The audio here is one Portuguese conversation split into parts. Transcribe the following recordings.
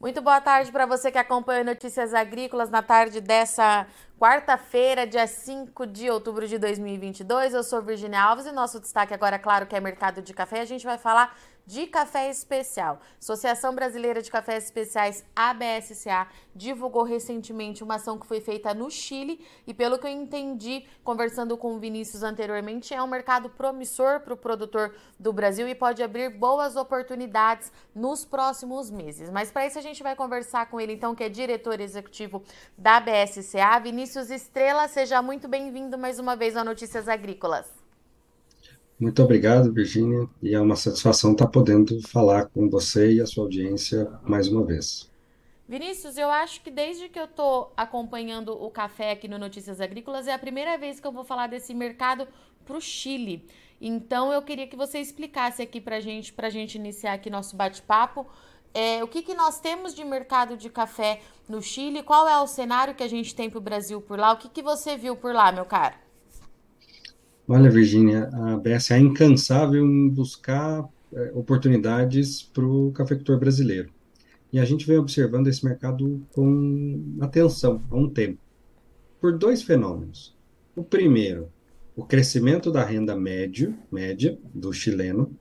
Muito boa tarde para você que acompanha Notícias Agrícolas na tarde dessa quarta-feira, dia 5 de outubro de 2022. Eu sou Virginia Alves e nosso destaque agora, claro, que é mercado de café. A gente vai falar de café especial. Associação Brasileira de Cafés Especiais, ABSCA, divulgou recentemente uma ação que foi feita no Chile e, pelo que eu entendi, conversando com o Vinícius anteriormente, é um mercado promissor para o produtor do Brasil e pode abrir boas oportunidades nos próximos meses. Mas para isso a gente vai conversar com ele, então, que é diretor executivo da ABSCA, Vinícius Estrela. Seja muito bem-vindo mais uma vez ao Notícias Agrícolas. Muito obrigado, Virginia, e é uma satisfação estar podendo falar com você e a sua audiência mais uma vez. Vinícius, eu acho que desde que eu estou acompanhando o café aqui no Notícias Agrícolas, é a primeira vez que eu vou falar desse mercado para o Chile. Então, eu queria que você explicasse aqui para gente, a gente iniciar aqui nosso bate-papo, é, o que, que nós temos de mercado de café no Chile, qual é o cenário que a gente tem para o Brasil por lá, o que, que você viu por lá, meu caro? Olha, Virginia, a BSA é incansável em buscar é, oportunidades para o cafeicultor brasileiro. E a gente vem observando esse mercado com atenção há um tempo, por dois fenômenos. O primeiro, o crescimento da renda médio, média do chileno,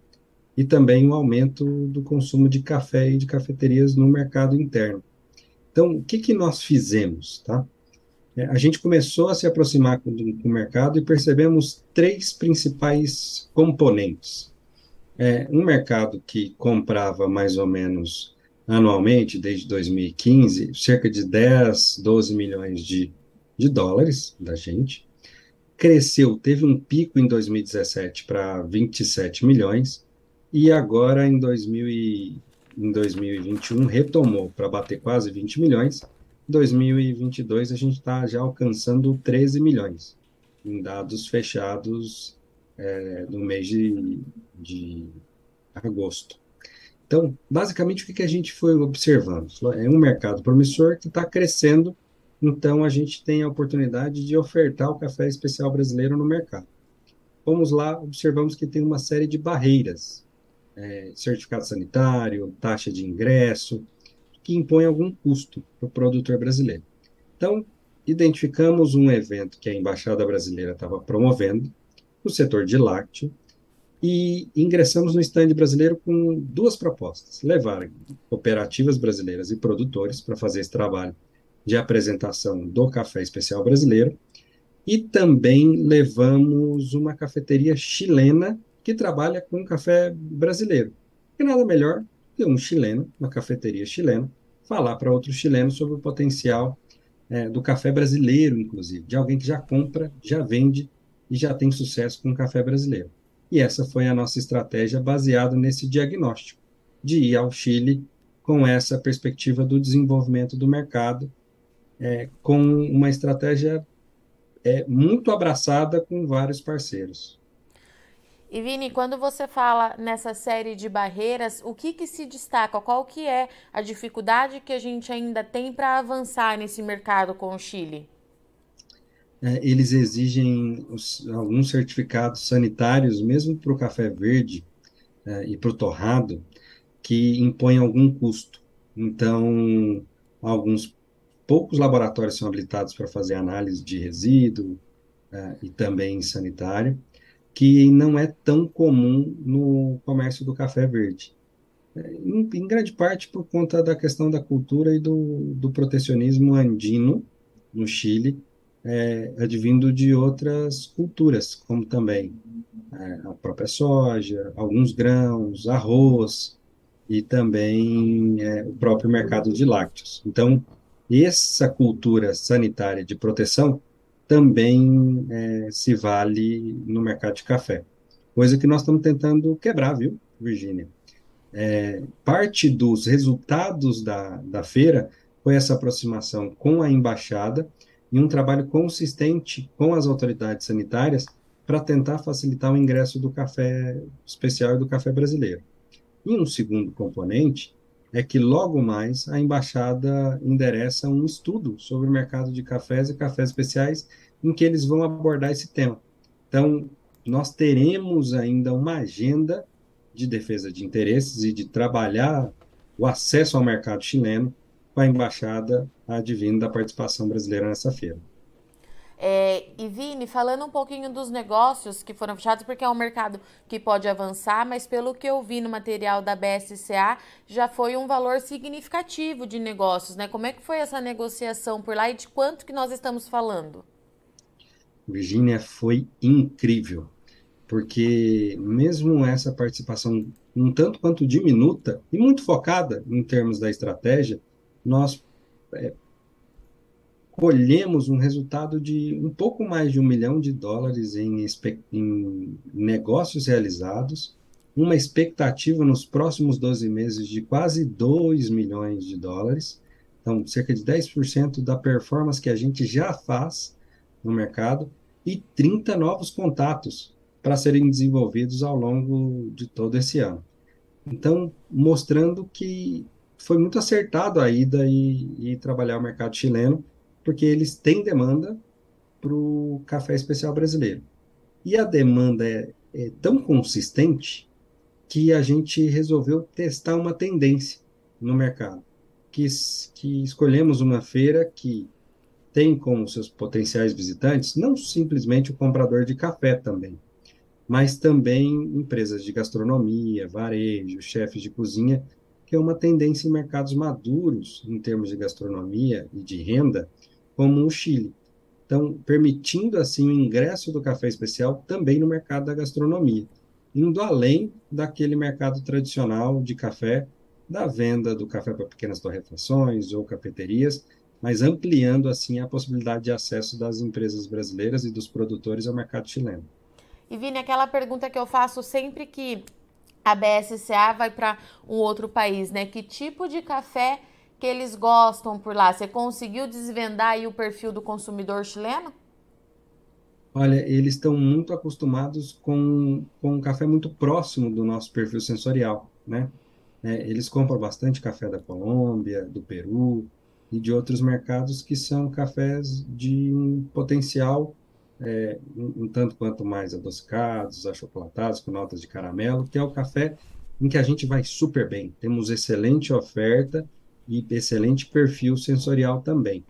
e também o aumento do consumo de café e de cafeterias no mercado interno. Então, o que, que nós fizemos? Tá? É, a gente começou a se aproximar com, com, o mercado e percebemos três principais componentes. É, um mercado que comprava mais ou menos anualmente, desde 2015, cerca de 10, 12 milhões de, de dólares da gente, cresceu, teve um pico em 2017 para 27 milhões, e agora em, 2000 e, em 2021 retomou para bater quase 20 milhões, 2022 a gente está já alcançando 13 milhões em dados fechados é, no mês de, de agosto. Então, basicamente, o que, a gente foi observando? É um mercado promissor que está crescendo, então a gente tem a oportunidade de ofertar o café especial brasileiro no mercado. Vamos lá, observamos que tem uma série de barreiras, é, certificado sanitário, taxa de ingresso, que impõe algum custo para o produtor brasileiro. Então, identificamos um evento que a Embaixada Brasileira estava promovendo, no setor de lácteo, e ingressamos no stand brasileiro com duas propostas: levar cooperativas brasileiras e produtores para fazer esse trabalho de apresentação do café especial brasileiro, e também levamos uma cafeteria chilena que trabalha com café brasileiro. E nada melhor que um chileno, uma cafeteria chilena, falar para outros chilenos sobre o potencial é, do café brasileiro, inclusive, de alguém que já compra, já vende e já tem sucesso com o café brasileiro. E essa foi a nossa estratégia baseada nesse diagnóstico, de ir ao Chile com essa perspectiva do desenvolvimento do mercado, é, com uma estratégia é, muito abraçada com vários parceiros. E Vini, quando você fala nessa série de barreiras, o que, que se destaca? Qual que é a dificuldade que a gente ainda tem para avançar nesse mercado com o Chile? É, eles exigem os, alguns certificados sanitários, mesmo para o café verde é, e para o torrado, que impõem algum custo. Então, alguns poucos laboratórios são habilitados para fazer análise de resíduo é, e também sanitário que não é tão comum no comércio do café verde. É, em, em grande parte por conta da questão da cultura e do, do protecionismo andino no Chile, é, advindo de outras culturas, como também é, a própria soja, alguns grãos, arroz e também é, o próprio mercado de lácteos. Então, essa cultura sanitária de proteção também é, se vale no mercado de café. Coisa que nós estamos tentando quebrar, viu, Virgínia? É, parte dos resultados da, da feira foi essa aproximação com a embaixada e um trabalho consistente com as autoridades sanitárias para tentar facilitar o ingresso do café especial e do café brasileiro. E um segundo componente é que logo mais a embaixada endereça um estudo sobre o mercado de cafés e cafés especiais em que eles vão abordar esse tema. Então, nós teremos ainda uma agenda de defesa de interesses e de trabalhar o acesso ao mercado chileno com a embaixada advindo da participação brasileira nessa feira. É, e Vini, falando um pouquinho dos negócios que foram fechados, porque é um mercado que pode avançar, mas pelo que eu vi no material da BSCA, já foi um valor significativo de negócios, né? Como é que foi essa negociação por lá e de quanto que nós estamos falando? Virgínia, foi incrível, porque mesmo essa participação um tanto quanto diminuta e muito focada em termos da estratégia, nós é, colhemos um resultado de um pouco mais de um milhão de dólares em, em negócios realizados, uma expectativa nos próximos 12 meses de quase 2 milhões de dólares, então cerca de 10% da performance que a gente já faz no mercado, e 30 novos contatos para serem desenvolvidos ao longo de todo esse ano. Então, mostrando que foi muito acertado a ida e, e trabalhar o mercado chileno, porque eles têm demanda para o café especial brasileiro. E a demanda é, é tão consistente que a gente resolveu testar uma tendência no mercado. Que, que escolhemos uma feira que tem como seus potenciais visitantes não simplesmente o comprador de café também, mas também empresas de gastronomia, varejo, chefes de cozinha, que é uma tendência em mercados maduros em termos de gastronomia e de renda, como o Chile. Então, permitindo assim o ingresso do café especial também no mercado da gastronomia, indo além daquele mercado tradicional de café, da venda do café para pequenas torrefações ou cafeterias, mas ampliando assim a possibilidade de acesso das empresas brasileiras e dos produtores ao mercado chileno. E Vini, aquela pergunta que eu faço sempre que a BSCA vai para um outro país, né? Que tipo de café que eles gostam por lá? Você conseguiu desvendar aí o perfil do consumidor chileno? Olha, eles estão muito acostumados com, com um café muito próximo do nosso perfil sensorial, né? É, eles compram bastante café da Colômbia, do Peru e de outros mercados que são cafés de um potencial é, um, tanto quanto mais adocicados, achocolatados, com notas de caramelo, que é o café em que a gente vai super bem. Temos excelente oferta e excelente perfil sensorial também.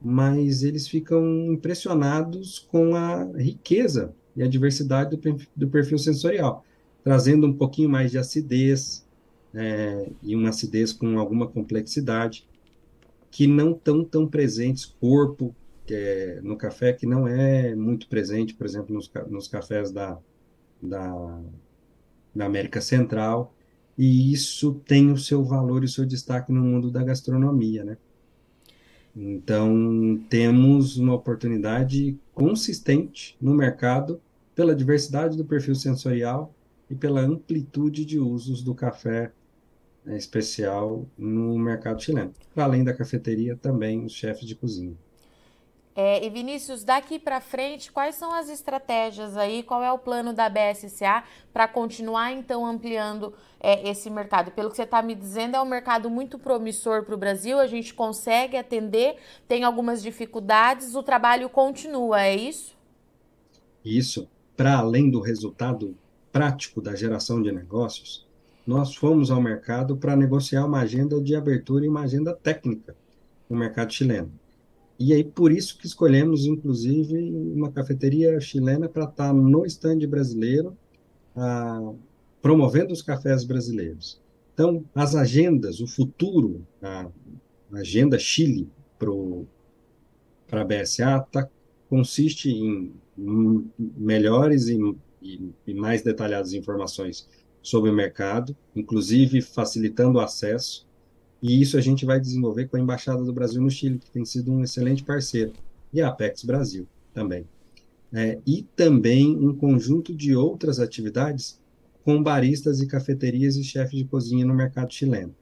Mas eles ficam impressionados com a riqueza e a diversidade do, do perfil sensorial, trazendo um pouquinho mais de acidez, é, e uma acidez com alguma complexidade, que não estão tão presentes, corpo, é, no café, que não é muito presente, por exemplo, nos, nos cafés da, da, da América Central, e isso tem o seu valor e o seu destaque no mundo da gastronomia, né? Então, temos uma oportunidade consistente no mercado pela diversidade do perfil sensorial e pela amplitude de usos do café né, especial no mercado chileno. Além da cafeteria, também os chefes de cozinha. É, e Vinícius, daqui para frente, quais são as estratégias aí? Qual é o plano da BSCA para continuar então ampliando é, esse mercado? Pelo que você está me dizendo, é um mercado muito promissor para o Brasil. A gente consegue atender, tem algumas dificuldades, o trabalho continua, é isso? Isso. Para além do resultado prático da geração de negócios, nós fomos ao mercado para negociar uma agenda de abertura e uma agenda técnica no mercado chileno. E aí, por isso que escolhemos, inclusive, uma cafeteria chilena para estar tá no estande brasileiro, ah, promovendo os cafés brasileiros. Então, as agendas, o futuro, a agenda Chile para a BSA tá, consiste em melhores e, e, e mais detalhadas informações sobre o mercado, inclusive facilitando o acesso e isso a gente vai desenvolver com a Embaixada do Brasil no Chile, que tem sido um excelente parceiro, e a Apex Brasil também. É, e também um conjunto de outras atividades com baristas e cafeterias e chefes de cozinha no mercado chileno,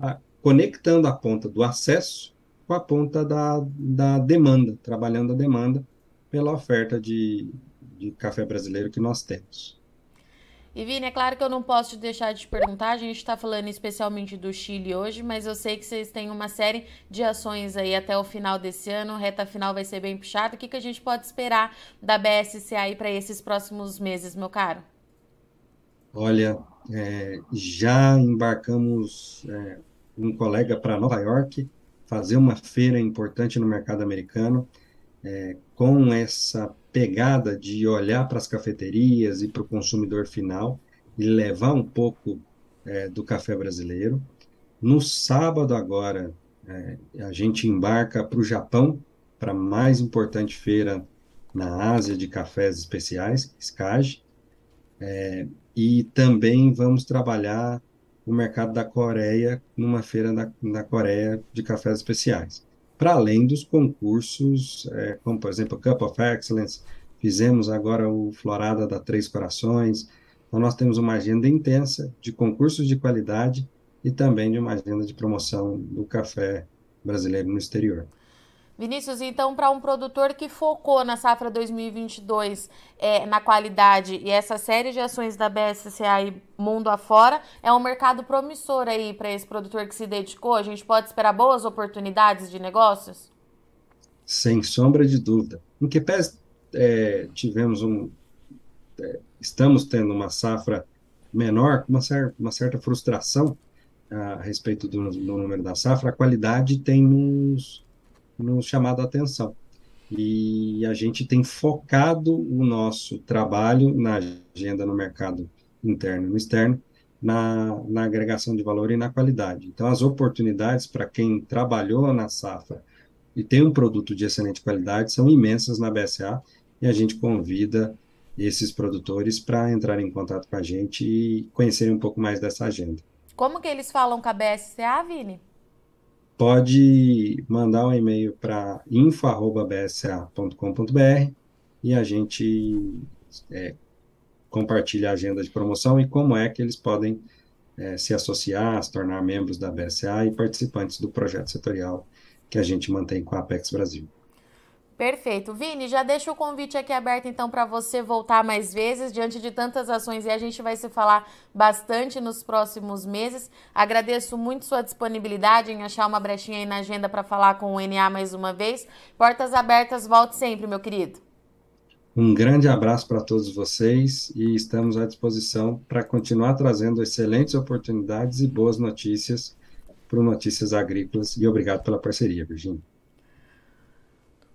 a, conectando a ponta do acesso com a ponta da, da demanda, trabalhando a demanda pela oferta de, de café brasileiro que nós temos. E Vini, é claro que eu não posso deixar de te perguntar, a gente está falando especialmente do Chile hoje, mas eu sei que vocês têm uma série de ações aí até o final desse ano, reta final vai ser bem puxada. O que, que a gente pode esperar da BSCA aí para esses próximos meses, meu caro? Olha, é, já embarcamos é, um colega para Nova York fazer uma feira importante no mercado americano, é, com essa pegada de olhar para as cafeterias e para o consumidor final e levar um pouco é, do café brasileiro. No sábado agora, é, a gente embarca para o Japão, para a mais importante feira na Ásia de cafés especiais, SCAG, é, e também vamos trabalhar o mercado da Coreia numa feira na Coreia de cafés especiais. Para além dos concursos, é, como por exemplo Cup of Excellence, fizemos agora o Florada da Três Corações. Então nós temos uma agenda intensa de concursos de qualidade e também de uma agenda de promoção do café brasileiro no exterior. Vinícius, então, para um produtor que focou na safra 2022 é, na qualidade e essa série de ações da BSCA e mundo afora, é um mercado promissor aí para esse produtor que se dedicou? A gente pode esperar boas oportunidades de negócios? Sem sombra de dúvida. Em que pés é, tivemos um. É, estamos tendo uma safra menor, uma, cer uma certa frustração a respeito do, do número da safra, a qualidade tem nos nos chamado a atenção. E a gente tem focado o nosso trabalho na agenda no mercado interno e no externo, na, na agregação de valor e na qualidade. Então, as oportunidades para quem trabalhou na safra e tem um produto de excelente qualidade são imensas na BSA e a gente convida esses produtores para entrarem em contato com a gente e conhecerem um pouco mais dessa agenda. Como que eles falam com a BSA, Vini? Pode mandar um e-mail para info.bsa.com.br e a gente é, compartilha a agenda de promoção e como é que eles podem é, se associar, se tornar membros da BSA e participantes do projeto setorial que a gente mantém com a Apex Brasil. Perfeito. Vini, já deixa o convite aqui aberto então para você voltar mais vezes diante de tantas ações e a gente vai se falar bastante nos próximos meses. Agradeço muito sua disponibilidade em achar uma brechinha aí na agenda para falar com o NA mais uma vez. Portas abertas, volte sempre, meu querido. Um grande abraço para todos vocês e estamos à disposição para continuar trazendo excelentes oportunidades e boas notícias para o Notícias Agrícolas e obrigado pela parceria, Virginia.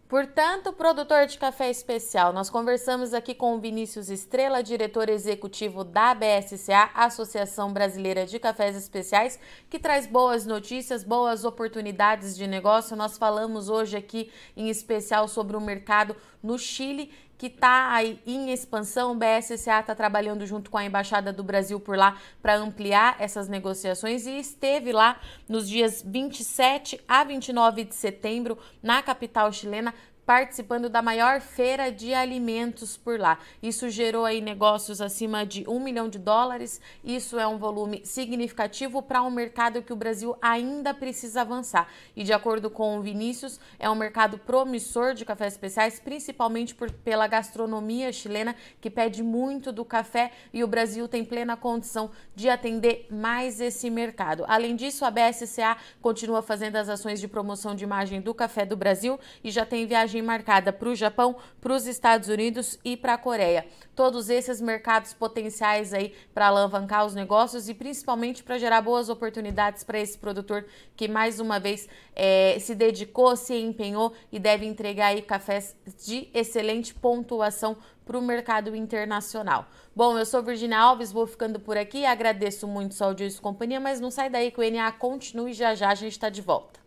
Portanto, produtor de café especial, nós conversamos aqui com o Vinícius Estrela, diretor executivo da BSCA, Associação Brasileira de Cafés Especiais, que traz boas notícias, boas oportunidades de negócio. Nós falamos hoje aqui em especial sobre o mercado no Chile que está aí em expansão. O BSCA está trabalhando junto com a Embaixada do Brasil por lá para ampliar essas negociações e esteve lá nos dias 27 a 29 de setembro na capital chilena participando da maior feira de alimentos por lá. Isso gerou aí negócios acima de um milhão de dólares. Isso é um volume significativo para um mercado que o Brasil ainda precisa avançar. E de acordo com o Vinícius, é um mercado promissor de cafés especiais, principalmente por, pela gastronomia chilena, que pede muito do café e o Brasil tem plena condição de atender mais esse mercado. Além disso, a BSCA continua fazendo as ações de promoção de imagem do café do Brasil e já tem viagem viagem marcada para o Japão, para os Estados Unidos e para a Coreia. Todos esses mercados potenciais aí para alavancar os negócios e principalmente para gerar boas oportunidades para esse produtor que mais uma vez é, se dedicou, se empenhou e deve entregar aí cafés de excelente pontuação para o mercado internacional. Bom, eu sou Virginia Alves, vou ficando por aqui, agradeço muito sua audiência e companhia, mas não sai daí que o NA continue já já a gente está de volta